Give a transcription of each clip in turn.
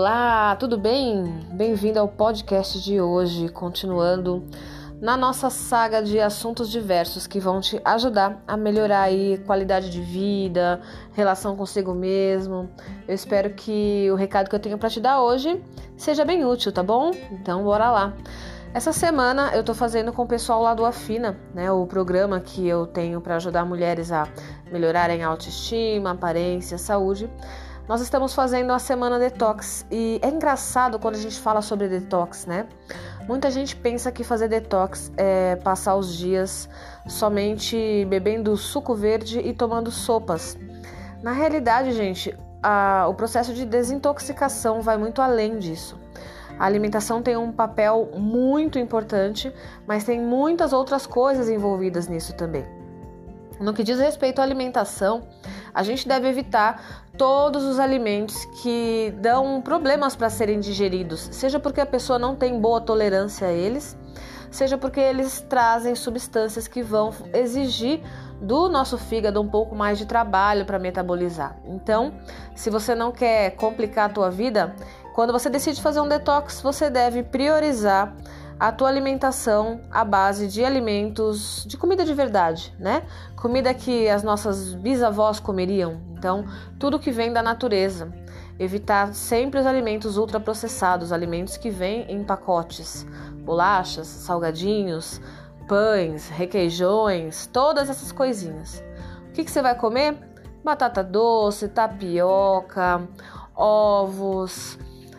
Olá, tudo bem? Bem-vindo ao podcast de hoje, continuando na nossa saga de assuntos diversos que vão te ajudar a melhorar aí qualidade de vida, relação consigo mesmo. Eu espero que o recado que eu tenho para te dar hoje seja bem útil, tá bom? Então, bora lá. Essa semana eu tô fazendo com o pessoal lá do Afina, né, o programa que eu tenho para ajudar mulheres a melhorarem a autoestima, aparência, saúde. Nós estamos fazendo a semana detox e é engraçado quando a gente fala sobre detox, né? Muita gente pensa que fazer detox é passar os dias somente bebendo suco verde e tomando sopas. Na realidade, gente, a, o processo de desintoxicação vai muito além disso. A alimentação tem um papel muito importante, mas tem muitas outras coisas envolvidas nisso também. No que diz respeito à alimentação, a gente deve evitar todos os alimentos que dão problemas para serem digeridos, seja porque a pessoa não tem boa tolerância a eles, seja porque eles trazem substâncias que vão exigir do nosso fígado um pouco mais de trabalho para metabolizar. Então, se você não quer complicar a tua vida, quando você decide fazer um detox, você deve priorizar a tua alimentação à base de alimentos, de comida de verdade, né? Comida que as nossas bisavós comeriam. Então, tudo que vem da natureza. Evitar sempre os alimentos ultraprocessados, alimentos que vêm em pacotes, bolachas, salgadinhos, pães, requeijões, todas essas coisinhas. O que, que você vai comer? Batata doce, tapioca, ovos,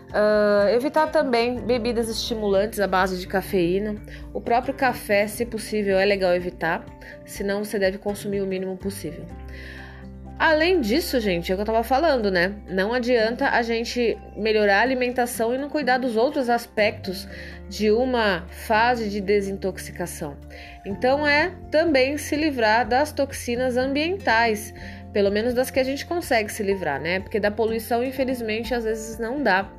Uh, evitar também bebidas estimulantes à base de cafeína. O próprio café, se possível, é legal evitar, senão você deve consumir o mínimo possível. Além disso, gente, é o que eu tava falando, né? Não adianta a gente melhorar a alimentação e não cuidar dos outros aspectos de uma fase de desintoxicação. Então é também se livrar das toxinas ambientais pelo menos das que a gente consegue se livrar, né? Porque da poluição, infelizmente, às vezes não dá.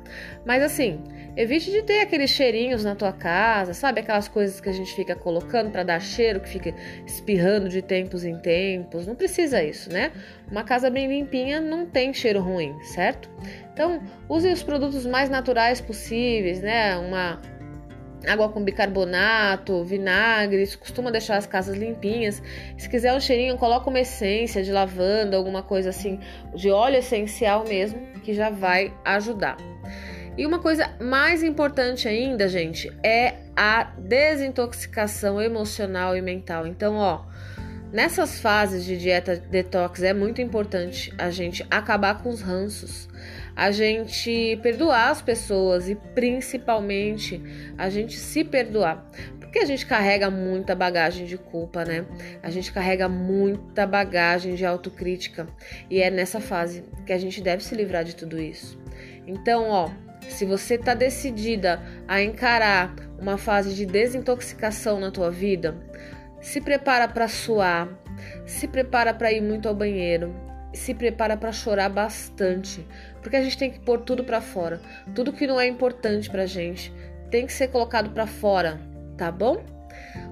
Mas assim, evite de ter aqueles cheirinhos na tua casa, sabe? Aquelas coisas que a gente fica colocando para dar cheiro, que fica espirrando de tempos em tempos. Não precisa isso, né? Uma casa bem limpinha não tem cheiro ruim, certo? Então, use os produtos mais naturais possíveis, né? Uma água com bicarbonato, vinagre, isso costuma deixar as casas limpinhas. Se quiser um cheirinho, coloca uma essência de lavanda, alguma coisa assim, de óleo essencial mesmo, que já vai ajudar. E uma coisa mais importante ainda, gente, é a desintoxicação emocional e mental. Então, ó, nessas fases de dieta detox é muito importante a gente acabar com os ranços a gente perdoar as pessoas e principalmente a gente se perdoar. Porque a gente carrega muita bagagem de culpa, né? A gente carrega muita bagagem de autocrítica e é nessa fase que a gente deve se livrar de tudo isso. Então, ó, se você tá decidida a encarar uma fase de desintoxicação na tua vida, se prepara para suar, se prepara para ir muito ao banheiro, se prepara para chorar bastante, porque a gente tem que pôr tudo para fora. Tudo que não é importante pra gente tem que ser colocado para fora, tá bom?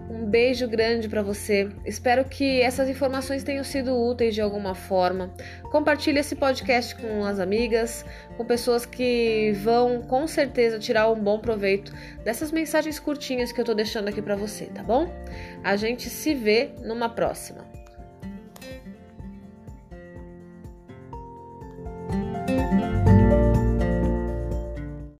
Um beijo grande para você. Espero que essas informações tenham sido úteis de alguma forma. Compartilhe esse podcast com as amigas, com pessoas que vão com certeza tirar um bom proveito dessas mensagens curtinhas que eu tô deixando aqui para você, tá bom? A gente se vê numa próxima.